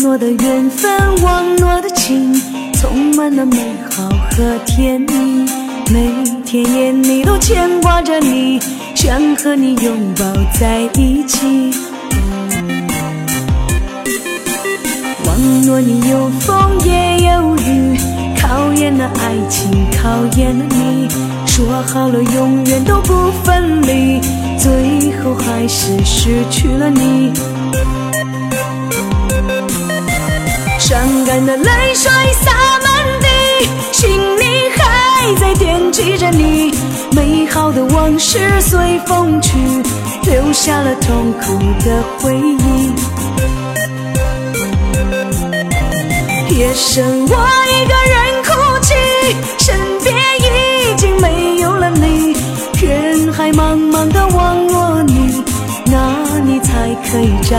诺的缘分，忘诺的情，充满了美好和甜蜜。每天夜里都牵挂着你，想和你拥抱在一起。忘诺你有风也有雨，考验了爱情，考验了你。说好了永远都不分离，最后还是失去了你。伤感的泪水洒满地，心里还在惦记着你。美好的往事随风去，留下了痛苦的回忆。夜深我一个人哭泣，身边已经没有了你。人海茫茫的网络里，哪里才可以找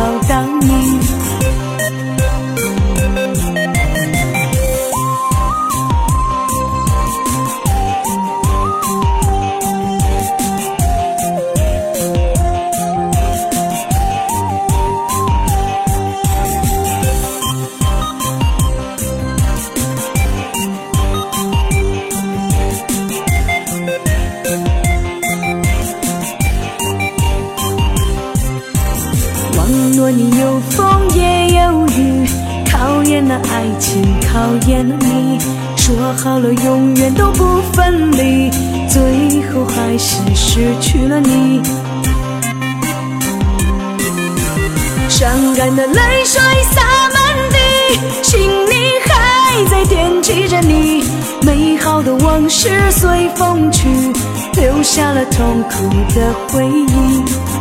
承诺你有风也有雨，考验了爱情，考验了你。说好了永远都不分离，最后还是失去了你。伤感的泪水洒满地，心里还在惦记着你。美好的往事随风去，留下了痛苦的回忆。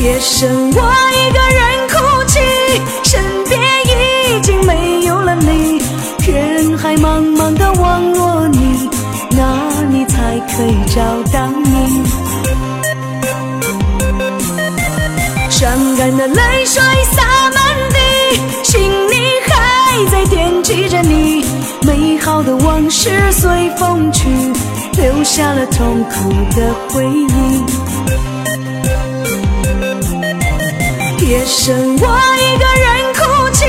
夜深我一个人哭泣，身边已经没有了你。人海茫茫的网络里，哪里才可以找到你？伤感的泪水洒满地，心里还在惦记着你。美好的往事随风去，留下了痛苦的回忆。夜深我一个人哭泣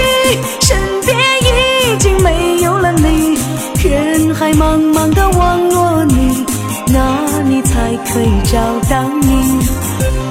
身边已经没有了你人海茫茫的网络里哪里才可以找到你。